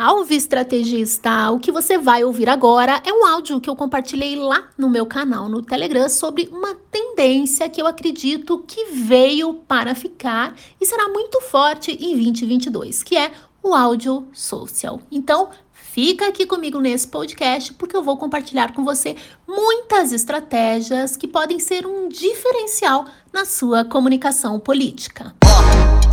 Salve estrategista! O que você vai ouvir agora é um áudio que eu compartilhei lá no meu canal no Telegram sobre uma tendência que eu acredito que veio para ficar e será muito forte em 2022, que é o áudio social. Então, fica aqui comigo nesse podcast porque eu vou compartilhar com você muitas estratégias que podem ser um diferencial na sua comunicação política.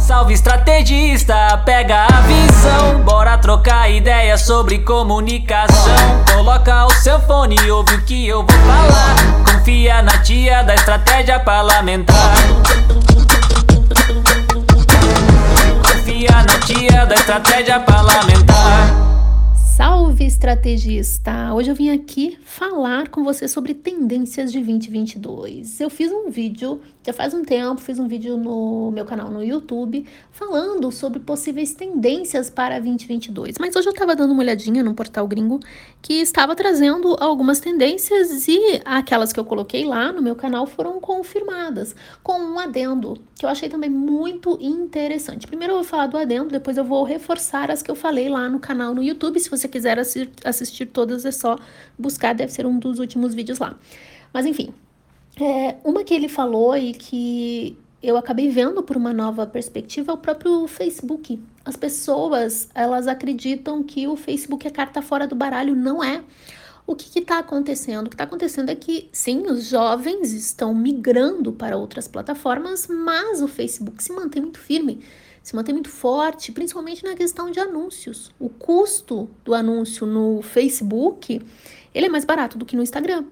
Salve estrategista, pega a visão, bora trocar ideias sobre comunicação. Coloca o seu fone e ouve o que eu vou falar. Confia na tia da estratégia parlamentar. Confia na tia da estratégia parlamentar. Salve estrategista! Hoje eu vim aqui falar com você sobre tendências de 2022. Eu fiz um vídeo, já faz um tempo, fiz um vídeo no meu canal no YouTube falando sobre possíveis tendências para 2022. Mas hoje eu estava dando uma olhadinha no portal gringo que estava trazendo algumas tendências e aquelas que eu coloquei lá no meu canal foram confirmadas com um adendo que eu achei também muito interessante. Primeiro eu vou falar do adendo, depois eu vou reforçar as que eu falei lá no canal no YouTube. Se você quiser assi assistir todas, é só buscar, deve ser um dos últimos vídeos lá. Mas enfim, é, uma que ele falou e que eu acabei vendo por uma nova perspectiva é o próprio Facebook. As pessoas, elas acreditam que o Facebook é carta fora do baralho, não é. O que está acontecendo? O que está acontecendo é que, sim, os jovens estão migrando para outras plataformas, mas o Facebook se mantém muito firme se mantém muito forte, principalmente na questão de anúncios. O custo do anúncio no Facebook, ele é mais barato do que no Instagram.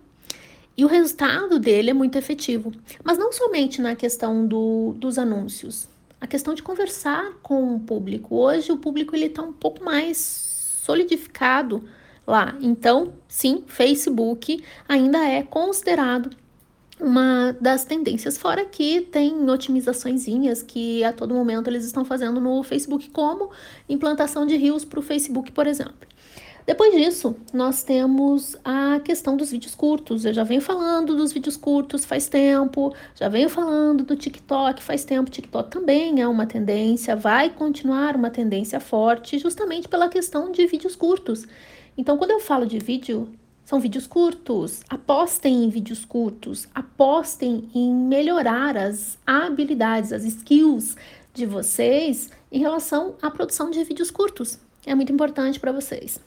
E o resultado dele é muito efetivo. Mas não somente na questão do, dos anúncios. A questão de conversar com o público. Hoje o público ele está um pouco mais solidificado lá. Então, sim, Facebook ainda é considerado uma das tendências, fora que tem otimizaçõezinhas que a todo momento eles estão fazendo no Facebook, como implantação de rios para o Facebook, por exemplo. Depois disso, nós temos a questão dos vídeos curtos. Eu já venho falando dos vídeos curtos faz tempo, já venho falando do TikTok faz tempo. TikTok também é uma tendência, vai continuar uma tendência forte, justamente pela questão de vídeos curtos. Então, quando eu falo de vídeo, são vídeos curtos. Apostem em vídeos curtos. Apostem em melhorar as habilidades, as skills de vocês em relação à produção de vídeos curtos. É muito importante para vocês.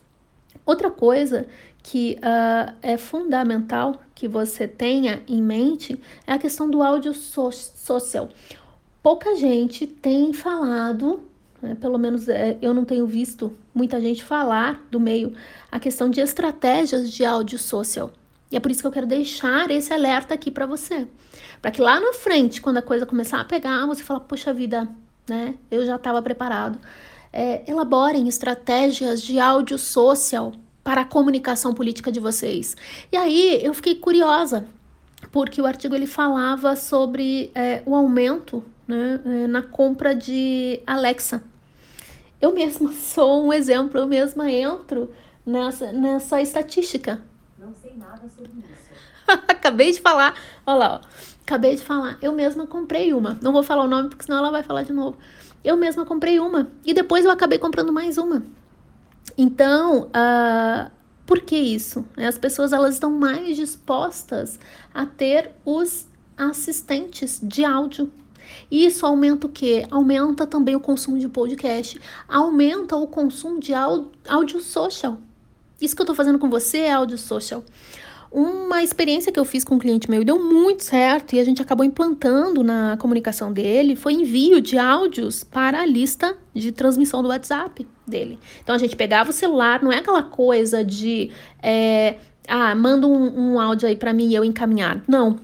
Outra coisa que uh, é fundamental que você tenha em mente é a questão do áudio so social. Pouca gente tem falado né? Pelo menos é, eu não tenho visto muita gente falar do meio a questão de estratégias de áudio social. E é por isso que eu quero deixar esse alerta aqui para você. Para que lá na frente, quando a coisa começar a pegar, você fala, poxa vida, né? Eu já estava preparado. É, elaborem estratégias de áudio social para a comunicação política de vocês. E aí eu fiquei curiosa, porque o artigo ele falava sobre é, o aumento né, é, na compra de Alexa. Eu mesma sou um exemplo, eu mesma entro nessa, nessa estatística. Não sei nada sobre isso. Acabei de falar, olha lá, ó. Acabei de falar, eu mesma comprei uma. Não vou falar o nome porque senão ela vai falar de novo. Eu mesma comprei uma e depois eu acabei comprando mais uma. Então, uh, por que isso? As pessoas elas estão mais dispostas a ter os assistentes de áudio isso aumenta o quê? Aumenta também o consumo de podcast, aumenta o consumo de áudio social. Isso que eu estou fazendo com você é áudio social. Uma experiência que eu fiz com um cliente meu deu muito certo e a gente acabou implantando na comunicação dele foi envio de áudios para a lista de transmissão do WhatsApp dele. Então a gente pegava o celular, não é aquela coisa de é, ah, manda um, um áudio aí para mim e eu encaminhar. Não,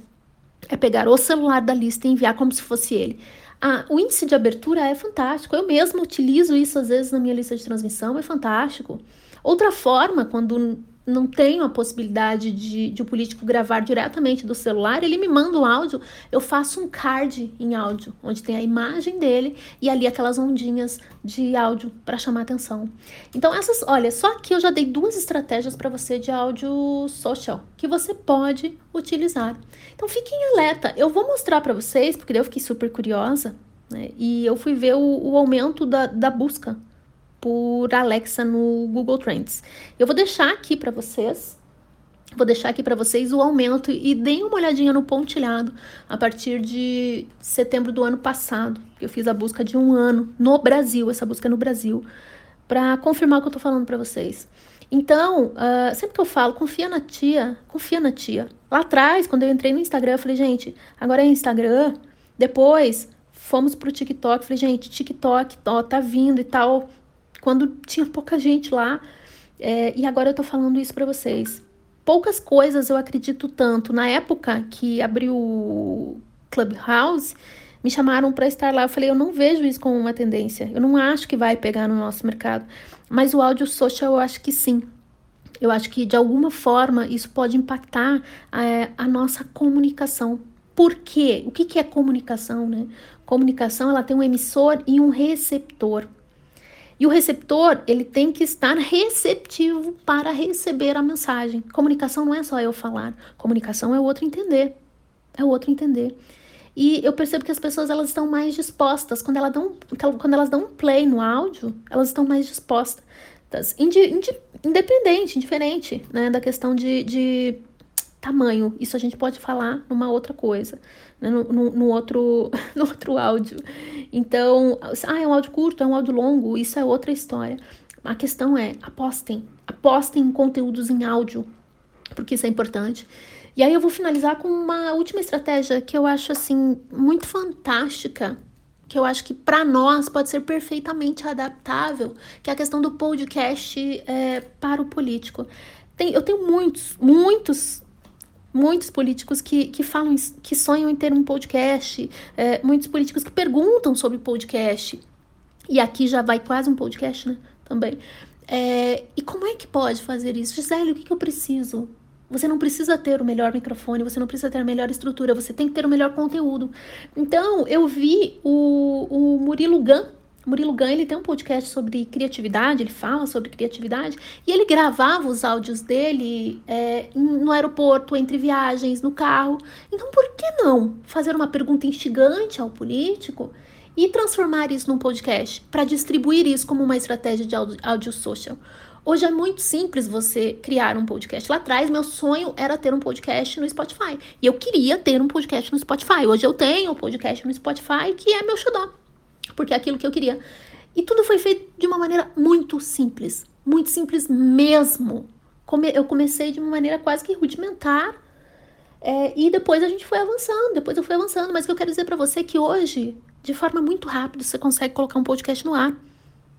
é pegar o celular da lista e enviar como se fosse ele. Ah, o índice de abertura é fantástico. Eu mesma utilizo isso às vezes na minha lista de transmissão, é fantástico. Outra forma, quando não tenho a possibilidade de, de o político gravar diretamente do celular, ele me manda o áudio, eu faço um card em áudio, onde tem a imagem dele e ali aquelas ondinhas de áudio para chamar atenção. Então, essas, olha, só aqui eu já dei duas estratégias para você de áudio social que você pode utilizar. Então, fiquem alerta. Eu vou mostrar para vocês, porque eu fiquei super curiosa, né? E eu fui ver o, o aumento da, da busca por Alexa no Google Trends. Eu vou deixar aqui para vocês Vou deixar aqui para vocês o aumento e deem uma olhadinha no pontilhado a partir de setembro do ano passado. Eu fiz a busca de um ano no Brasil, essa busca é no Brasil, para confirmar o que eu tô falando para vocês. Então, uh, sempre que eu falo, confia na tia, confia na tia. Lá atrás, quando eu entrei no Instagram, eu falei, gente, agora é Instagram. Depois, fomos pro TikTok. Falei, gente, TikTok, ó, tá vindo e tal. Quando tinha pouca gente lá. É, e agora eu tô falando isso para vocês. Poucas coisas eu acredito tanto. Na época que abriu o Clubhouse, me chamaram para estar lá. Eu falei, eu não vejo isso como uma tendência. Eu não acho que vai pegar no nosso mercado. Mas o áudio social eu acho que sim. Eu acho que de alguma forma isso pode impactar é, a nossa comunicação. Por quê? O que, que é comunicação, né? Comunicação, ela tem um emissor e um receptor. E o receptor, ele tem que estar receptivo para receber a mensagem. Comunicação não é só eu falar, comunicação é o outro entender. É o outro entender. E eu percebo que as pessoas elas estão mais dispostas quando elas dão quando elas dão um play no áudio, elas estão mais dispostas, indi, indi, independente, indiferente, né, da questão de, de tamanho. Isso a gente pode falar numa outra coisa, né? no, no, no, outro, no outro áudio. Então, ah, é um áudio curto, é um áudio longo, isso é outra história. A questão é, apostem, apostem em conteúdos em áudio, porque isso é importante. E aí eu vou finalizar com uma última estratégia que eu acho assim muito fantástica, que eu acho que para nós pode ser perfeitamente adaptável, que é a questão do podcast é, para o político. Tem, eu tenho muitos, muitos muitos políticos que, que falam, que sonham em ter um podcast, é, muitos políticos que perguntam sobre podcast. E aqui já vai quase um podcast, né? Também. É, e como é que pode fazer isso? Gisele, o que, que eu preciso? Você não precisa ter o melhor microfone, você não precisa ter a melhor estrutura, você tem que ter o melhor conteúdo. Então, eu vi o, o Murilo Gun, Murilo Gun, ele tem um podcast sobre criatividade, ele fala sobre criatividade, e ele gravava os áudios dele é, no aeroporto, entre viagens, no carro. Então, por que não fazer uma pergunta instigante ao político e transformar isso num podcast, para distribuir isso como uma estratégia de áudio social? Hoje é muito simples você criar um podcast. Lá atrás, meu sonho era ter um podcast no Spotify. E eu queria ter um podcast no Spotify. Hoje eu tenho um podcast no Spotify, que é meu xodó porque é aquilo que eu queria. E tudo foi feito de uma maneira muito simples, muito simples mesmo. eu comecei de uma maneira quase que rudimentar, é, e depois a gente foi avançando, depois eu fui avançando. Mas o que eu quero dizer para você é que hoje, de forma muito rápida, você consegue colocar um podcast no ar.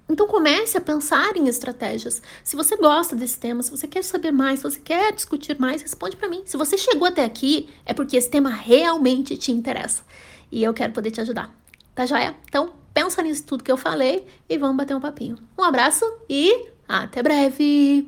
Então comece a pensar em estratégias. Se você gosta desse tema, se você quer saber mais, se você quer discutir mais, responde para mim. Se você chegou até aqui, é porque esse tema realmente te interessa. E eu quero poder te ajudar. Tá joia? Então, pensa nisso tudo que eu falei e vamos bater um papinho. Um abraço e até breve!